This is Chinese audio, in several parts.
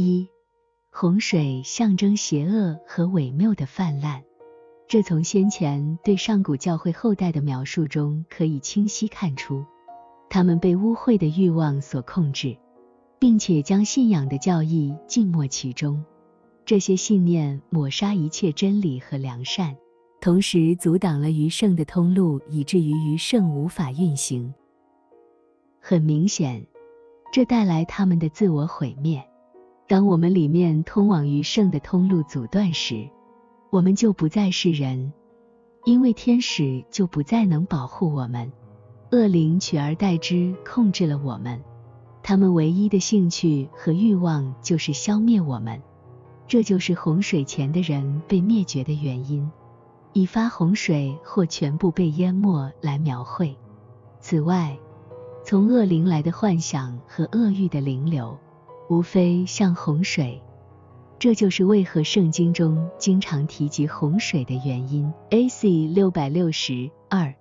一、洪水象征邪恶和伪谬的泛滥，这从先前对上古教会后代的描述中可以清晰看出，他们被污秽的欲望所控制，并且将信仰的教义浸没其中。这些信念抹杀一切真理和良善，同时阻挡了余圣的通路，以至于余圣无法运行。很明显，这带来他们的自我毁灭。当我们里面通往余圣的通路阻断时，我们就不再是人，因为天使就不再能保护我们，恶灵取而代之控制了我们。他们唯一的兴趣和欲望就是消灭我们。这就是洪水前的人被灭绝的原因，以发洪水或全部被淹没来描绘。此外，从恶灵来的幻想和恶欲的灵流，无非像洪水。这就是为何圣经中经常提及洪水的原因。A.C. 六百六十二。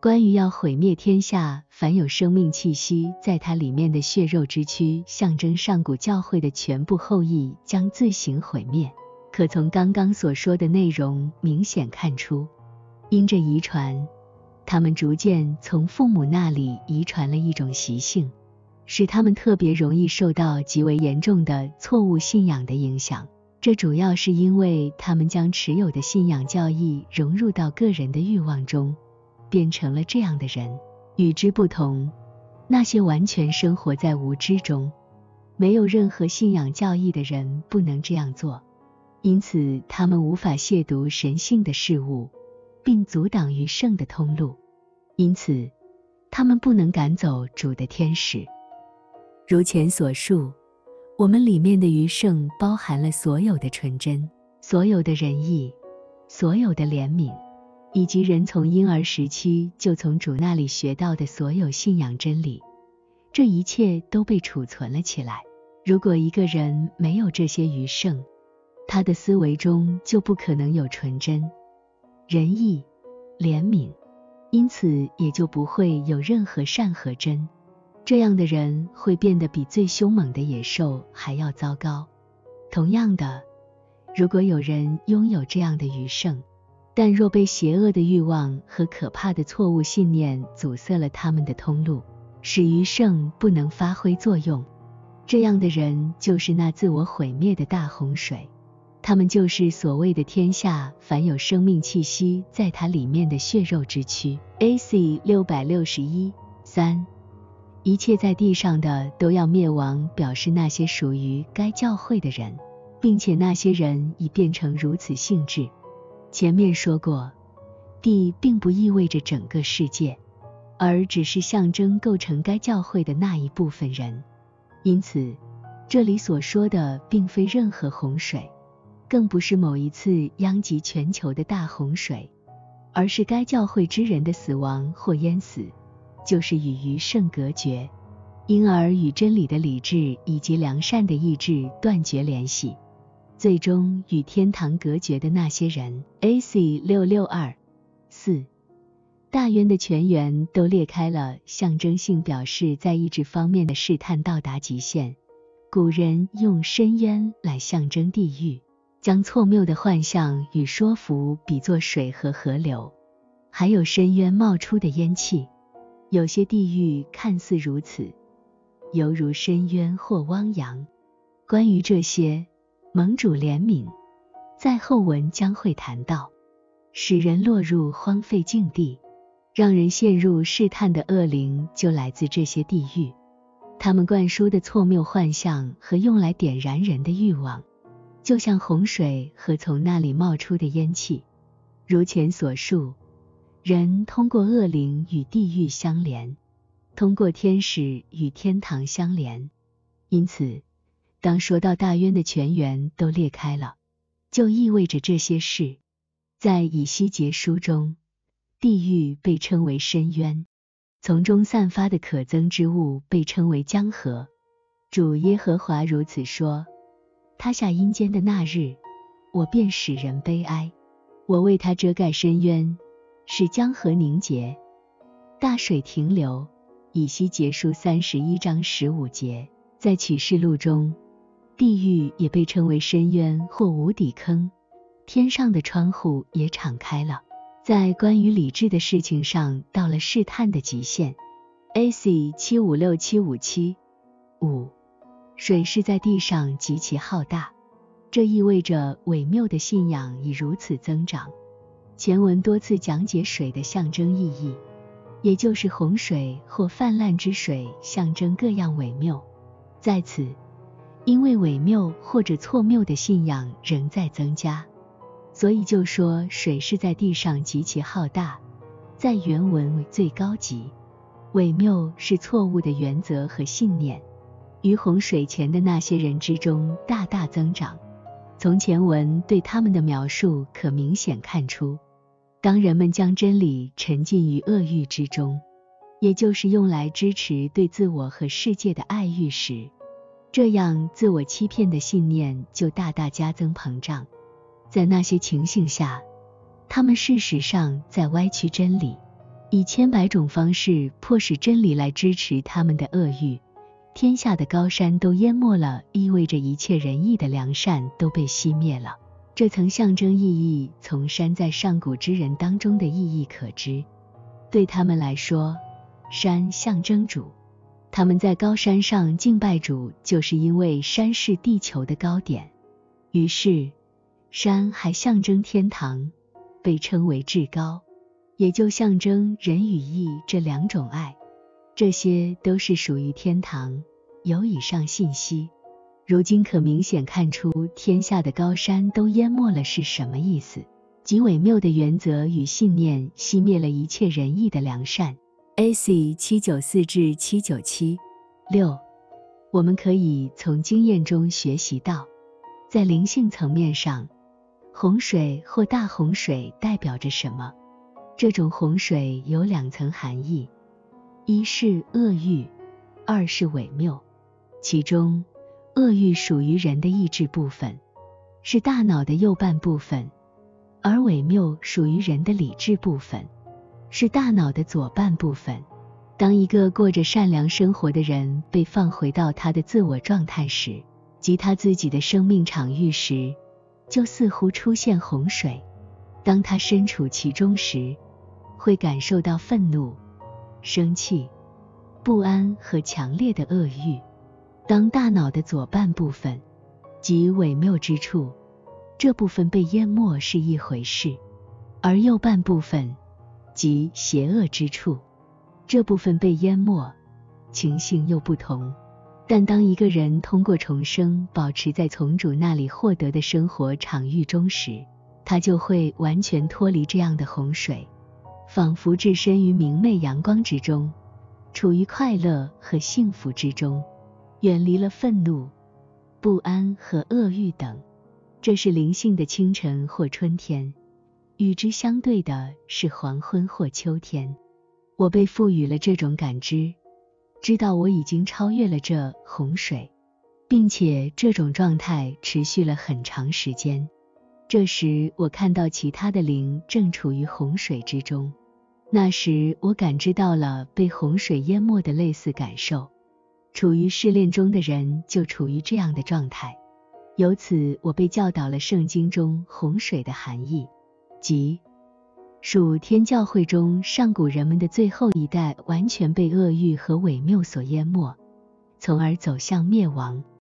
关于要毁灭天下凡有生命气息在它里面的血肉之躯，象征上古教会的全部后裔将自行毁灭。可从刚刚所说的内容明显看出，因着遗传，他们逐渐从父母那里遗传了一种习性，使他们特别容易受到极为严重的错误信仰的影响。这主要是因为他们将持有的信仰教义融入到个人的欲望中。变成了这样的人。与之不同，那些完全生活在无知中、没有任何信仰教义的人不能这样做，因此他们无法亵渎神性的事物，并阻挡于圣的通路。因此，他们不能赶走主的天使。如前所述，我们里面的余圣包含了所有的纯真、所有的仁义、所有的怜悯。以及人从婴儿时期就从主那里学到的所有信仰真理，这一切都被储存了起来。如果一个人没有这些余剩，他的思维中就不可能有纯真、仁义、怜悯，因此也就不会有任何善和真。这样的人会变得比最凶猛的野兽还要糟糕。同样的，如果有人拥有这样的余剩，但若被邪恶的欲望和可怕的错误信念阻塞了他们的通路，使余圣不能发挥作用，这样的人就是那自我毁灭的大洪水。他们就是所谓的天下凡有生命气息在它里面的血肉之躯。A.C. 六百六十一三，一切在地上的都要灭亡，表示那些属于该教会的人，并且那些人已变成如此性质。前面说过，地并不意味着整个世界，而只是象征构成该教会的那一部分人。因此，这里所说的并非任何洪水，更不是某一次殃及全球的大洪水，而是该教会之人的死亡或淹死，就是与余圣隔绝，因而与真理的理智以及良善的意志断绝联系。最终与天堂隔绝的那些人，A.C. 六六二四，大渊的泉源都裂开了，象征性表示在意志方面的试探到达极限。古人用深渊来象征地狱，将错谬的幻象与说服比作水和河流，还有深渊冒出的烟气。有些地狱看似如此，犹如深渊或汪洋。关于这些。盟主怜悯，在后文将会谈到，使人落入荒废境地，让人陷入试探的恶灵，就来自这些地狱。他们灌输的错谬幻象和用来点燃人的欲望，就像洪水和从那里冒出的烟气。如前所述，人通过恶灵与地狱相连，通过天使与天堂相连，因此。当说到大渊的泉源都裂开了，就意味着这些事。在以西结书中，地狱被称为深渊，从中散发的可憎之物被称为江河。主耶和华如此说：他下阴间的那日，我便使人悲哀；我为他遮盖深渊，使江河凝结，大水停留。以西结束三十一章十五节，在启示录中。地狱也被称为深渊或无底坑，天上的窗户也敞开了。在关于理智的事情上，到了试探的极限。A.C. 七五六七五七五，水是在地上极其浩大，这意味着伪谬的信仰已如此增长。前文多次讲解水的象征意义，也就是洪水或泛滥之水象征各样伪谬。在此。因为伪谬或者错谬的信仰仍在增加，所以就说水是在地上极其浩大，在原文为最高级。伪谬是错误的原则和信念，于洪水前的那些人之中大大增长。从前文对他们的描述可明显看出，当人们将真理沉浸于恶欲之中，也就是用来支持对自我和世界的爱欲时。这样，自我欺骗的信念就大大加增膨胀。在那些情形下，他们事实上在歪曲真理，以千百种方式迫使真理来支持他们的恶欲。天下的高山都淹没了，意味着一切仁义的良善都被熄灭了。这层象征意义，从山在上古之人当中的意义可知。对他们来说，山象征主。他们在高山上敬拜主，就是因为山是地球的高点。于是，山还象征天堂，被称为至高，也就象征仁与义这两种爱。这些都是属于天堂。有以上信息，如今可明显看出，天下的高山都淹没了是什么意思？即伪谬的原则与信念熄灭了一切仁义的良善。A.C. 七九四至七九七六，我们可以从经验中学习到，在灵性层面上，洪水或大洪水代表着什么？这种洪水有两层含义：一是恶欲，二是伪谬。其中，恶欲属于人的意志部分，是大脑的右半部分；而伪谬属于人的理智部分。是大脑的左半部分。当一个过着善良生活的人被放回到他的自我状态时，即他自己的生命场域时，就似乎出现洪水。当他身处其中时，会感受到愤怒、生气、不安和强烈的恶欲。当大脑的左半部分，即伪谬之处，这部分被淹没是一回事，而右半部分。即邪恶之处，这部分被淹没，情形又不同。但当一个人通过重生，保持在从主那里获得的生活场域中时，他就会完全脱离这样的洪水，仿佛置身于明媚阳光之中，处于快乐和幸福之中，远离了愤怒、不安和恶欲等。这是灵性的清晨或春天。与之相对的是黄昏或秋天，我被赋予了这种感知，知道我已经超越了这洪水，并且这种状态持续了很长时间。这时，我看到其他的灵正处于洪水之中。那时，我感知到了被洪水淹没的类似感受。处于试炼中的人就处于这样的状态。由此，我被教导了圣经中洪水的含义。即属天教会中上古人们的最后一代，完全被恶欲和伪谬所淹没，从而走向灭亡。